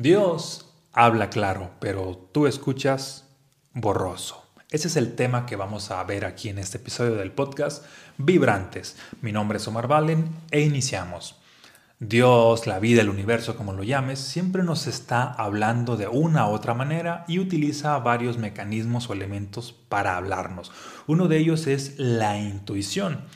Dios habla claro, pero tú escuchas borroso. Ese es el tema que vamos a ver aquí en este episodio del podcast Vibrantes. Mi nombre es Omar Valen e iniciamos. Dios, la vida, el universo, como lo llames, siempre nos está hablando de una u otra manera y utiliza varios mecanismos o elementos para hablarnos. Uno de ellos es la intuición.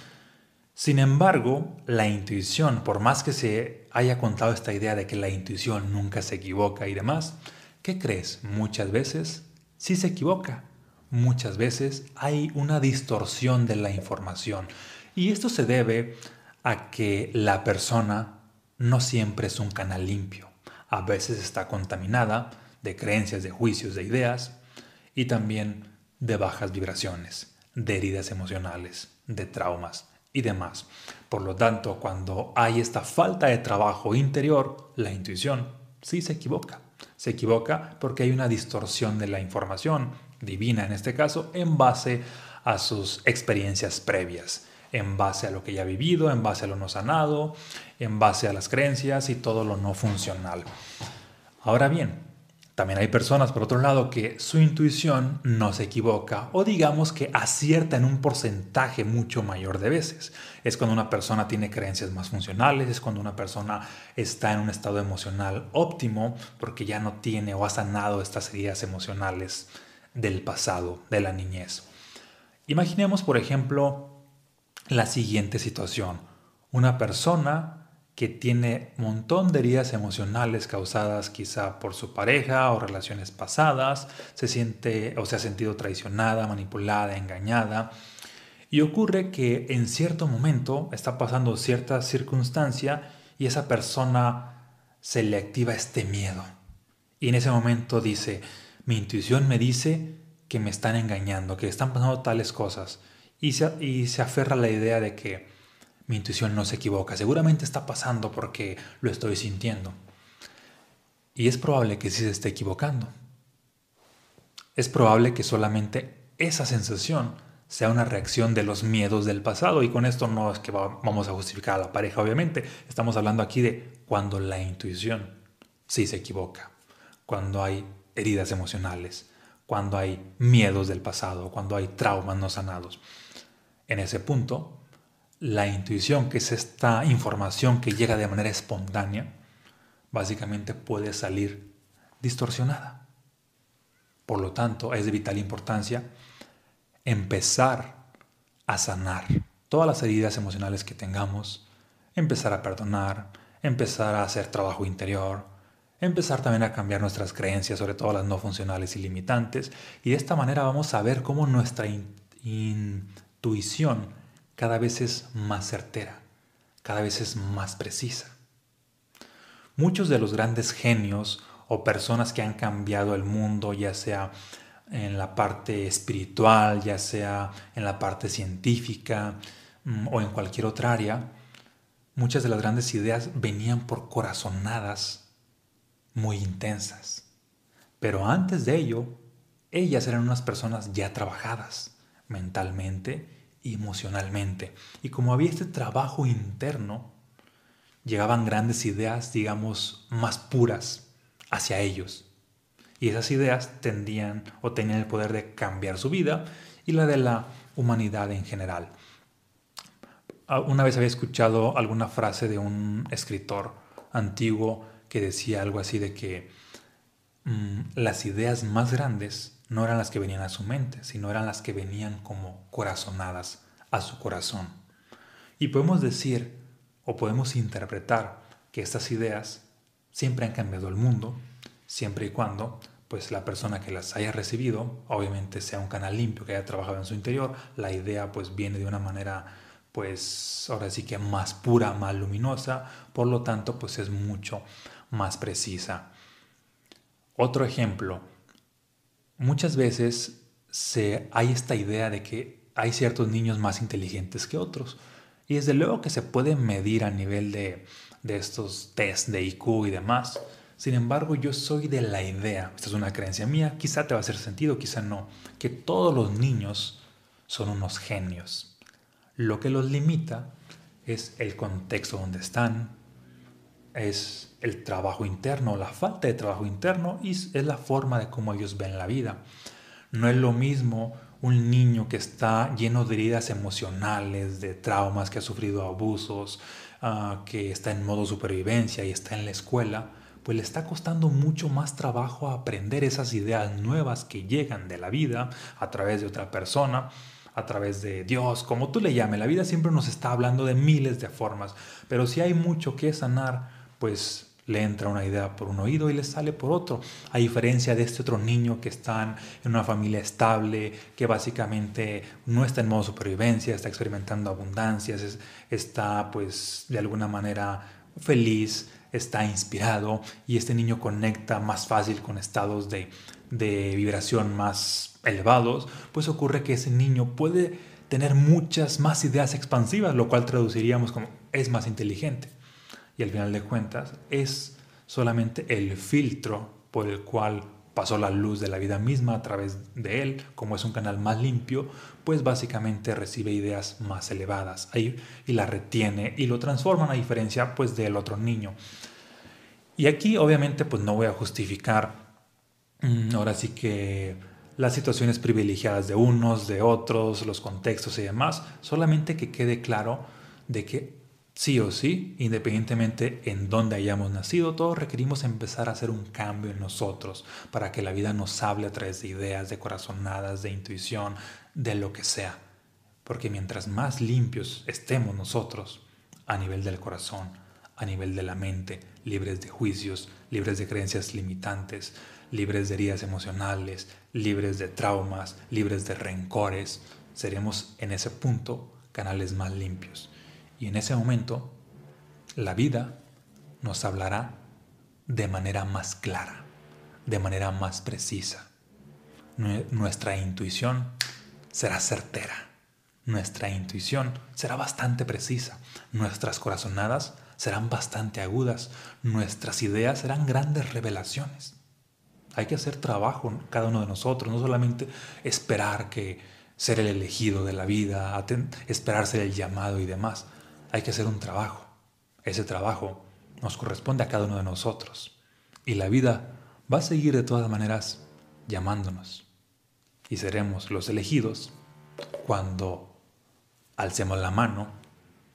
Sin embargo, la intuición, por más que se haya contado esta idea de que la intuición nunca se equivoca y demás, ¿qué crees? Muchas veces sí se equivoca. Muchas veces hay una distorsión de la información. Y esto se debe a que la persona no siempre es un canal limpio. A veces está contaminada de creencias, de juicios, de ideas y también de bajas vibraciones, de heridas emocionales, de traumas y demás. Por lo tanto, cuando hay esta falta de trabajo interior, la intuición sí se equivoca. Se equivoca porque hay una distorsión de la información, divina en este caso, en base a sus experiencias previas, en base a lo que ya ha vivido, en base a lo no sanado, en base a las creencias y todo lo no funcional. Ahora bien, también hay personas, por otro lado, que su intuición no se equivoca o digamos que acierta en un porcentaje mucho mayor de veces. Es cuando una persona tiene creencias más funcionales, es cuando una persona está en un estado emocional óptimo porque ya no tiene o ha sanado estas heridas emocionales del pasado, de la niñez. Imaginemos, por ejemplo, la siguiente situación. Una persona que tiene montón de heridas emocionales causadas quizá por su pareja o relaciones pasadas, se siente o se ha sentido traicionada, manipulada, engañada. Y ocurre que en cierto momento está pasando cierta circunstancia y esa persona se le activa este miedo. Y en ese momento dice, mi intuición me dice que me están engañando, que están pasando tales cosas. Y se, y se aferra a la idea de que mi intuición no se equivoca. Seguramente está pasando porque lo estoy sintiendo. Y es probable que sí se esté equivocando. Es probable que solamente esa sensación sea una reacción de los miedos del pasado. Y con esto no es que vamos a justificar a la pareja, obviamente. Estamos hablando aquí de cuando la intuición sí se equivoca. Cuando hay heridas emocionales, cuando hay miedos del pasado, cuando hay traumas no sanados. En ese punto, la intuición, que es esta información que llega de manera espontánea, básicamente puede salir distorsionada. Por lo tanto, es de vital importancia empezar a sanar todas las heridas emocionales que tengamos, empezar a perdonar, empezar a hacer trabajo interior, empezar también a cambiar nuestras creencias, sobre todo las no funcionales y limitantes, y de esta manera vamos a ver cómo nuestra intuición cada vez es más certera, cada vez es más precisa. Muchos de los grandes genios o personas que han cambiado el mundo, ya sea en la parte espiritual, ya sea en la parte científica mm, o en cualquier otra área, muchas de las grandes ideas venían por corazonadas muy intensas. Pero antes de ello, ellas eran unas personas ya trabajadas mentalmente emocionalmente. Y como había este trabajo interno, llegaban grandes ideas, digamos, más puras hacia ellos. Y esas ideas tendían o tenían el poder de cambiar su vida y la de la humanidad en general. Ah, una vez había escuchado alguna frase de un escritor antiguo que decía algo así de que mm, las ideas más grandes no eran las que venían a su mente, sino eran las que venían como corazonadas a su corazón. Y podemos decir o podemos interpretar que estas ideas siempre han cambiado el mundo, siempre y cuando pues la persona que las haya recibido, obviamente sea un canal limpio que haya trabajado en su interior, la idea pues viene de una manera pues ahora sí que más pura, más luminosa, por lo tanto pues es mucho más precisa. Otro ejemplo, muchas veces se, hay esta idea de que hay ciertos niños más inteligentes que otros. Y desde luego que se puede medir a nivel de, de estos test de IQ y demás. Sin embargo, yo soy de la idea, esta es una creencia mía, quizá te va a hacer sentido, quizá no, que todos los niños son unos genios. Lo que los limita es el contexto donde están, es el trabajo interno, la falta de trabajo interno y es la forma de cómo ellos ven la vida. No es lo mismo un niño que está lleno de heridas emocionales, de traumas, que ha sufrido abusos, ah, que está en modo supervivencia y está en la escuela, pues le está costando mucho más trabajo aprender esas ideas nuevas que llegan de la vida a través de otra persona, a través de Dios, como tú le llames. La vida siempre nos está hablando de miles de formas, pero si hay mucho que sanar, pues le entra una idea por un oído y le sale por otro. A diferencia de este otro niño que está en una familia estable, que básicamente no está en modo supervivencia, está experimentando abundancias, está pues de alguna manera feliz, está inspirado y este niño conecta más fácil con estados de, de vibración más elevados, pues ocurre que ese niño puede tener muchas más ideas expansivas, lo cual traduciríamos como es más inteligente y al final de cuentas es solamente el filtro por el cual pasó la luz de la vida misma a través de él, como es un canal más limpio, pues básicamente recibe ideas más elevadas ahí y la retiene y lo transforma a diferencia pues del otro niño. Y aquí obviamente pues no voy a justificar mm, ahora sí que las situaciones privilegiadas de unos, de otros, los contextos y demás, solamente que quede claro de que Sí o sí, independientemente en dónde hayamos nacido, todos requerimos empezar a hacer un cambio en nosotros para que la vida nos hable a través de ideas, de corazonadas, de intuición, de lo que sea. Porque mientras más limpios estemos nosotros, a nivel del corazón, a nivel de la mente, libres de juicios, libres de creencias limitantes, libres de heridas emocionales, libres de traumas, libres de rencores, seremos en ese punto canales más limpios. Y en ese momento, la vida nos hablará de manera más clara, de manera más precisa. Nuestra intuición será certera. Nuestra intuición será bastante precisa. Nuestras corazonadas serán bastante agudas. Nuestras ideas serán grandes revelaciones. Hay que hacer trabajo cada uno de nosotros, no solamente esperar que ser el elegido de la vida, esperar ser el llamado y demás hay que hacer un trabajo. Ese trabajo nos corresponde a cada uno de nosotros. Y la vida va a seguir de todas maneras llamándonos. Y seremos los elegidos cuando alcemos la mano,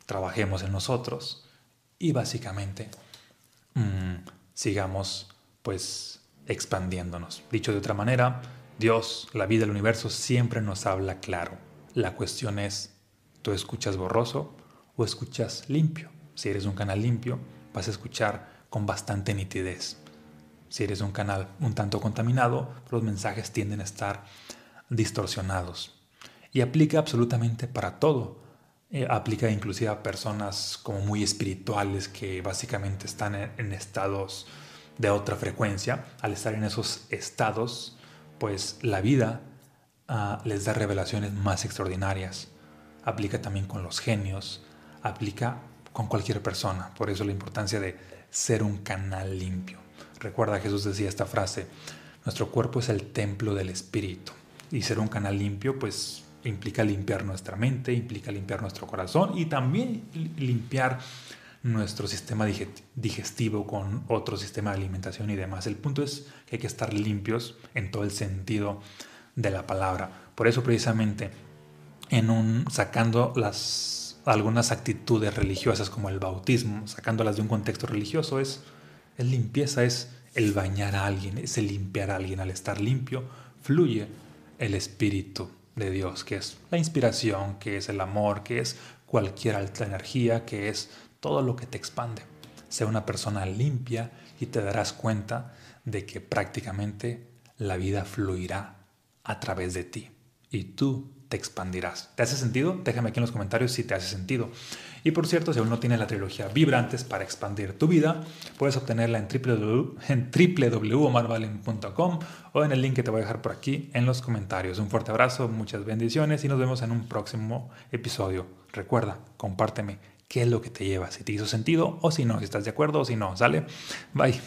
trabajemos en nosotros y básicamente mm, sigamos pues expandiéndonos. Dicho de otra manera, Dios, la vida, el universo siempre nos habla claro. La cuestión es, ¿tú escuchas borroso o escuchas limpio. Si eres un canal limpio, vas a escuchar con bastante nitidez. Si eres un canal un tanto contaminado, los mensajes tienden a estar distorsionados. Y aplica absolutamente para todo. Eh, aplica inclusive a personas como muy espirituales que básicamente están en, estados de otra frecuencia. Al estar en esos estados, pues la vida ah, les da revelaciones más extraordinarias. Aplica también con los genios, aplica con cualquier persona. Por eso la importancia de ser un canal limpio. Recuerda, Jesús decía esta frase, nuestro cuerpo es el templo del espíritu. Y ser un canal limpio, pues implica limpiar nuestra mente, implica limpiar nuestro corazón y también limpiar nuestro sistema digestivo con otro sistema de alimentación y demás. El punto es que hay que estar limpios en todo el sentido de la palabra. Por eso precisamente en un sacando las algunas actitudes religiosas como el bautismo, sacándolas de un contexto religioso, es, es limpieza, es el bañar a alguien, es el limpiar a alguien. Al estar limpio, fluye el Espíritu de Dios, que es la inspiración, que es el amor, que es cualquier alta energía, que es todo lo que te expande. Sea una persona limpia y te darás cuenta de que prácticamente la vida fluirá a través de ti y tú te expandirás. ¿Te hace sentido? Déjame aquí en los comentarios si te hace sentido. Y por cierto, si aún no tienes la trilogía Vibrantes para expandir tu vida, puedes obtenerla en, www.omarvalen.com o en el link que te voy a dejar por aquí en los comentarios. Un fuerte abrazo, muchas bendiciones y nos vemos en un próximo episodio. Recuerda, compárteme qué es lo que te lleva, si te hizo sentido o si no, si estás de acuerdo o si no. ¿Sale? Bye.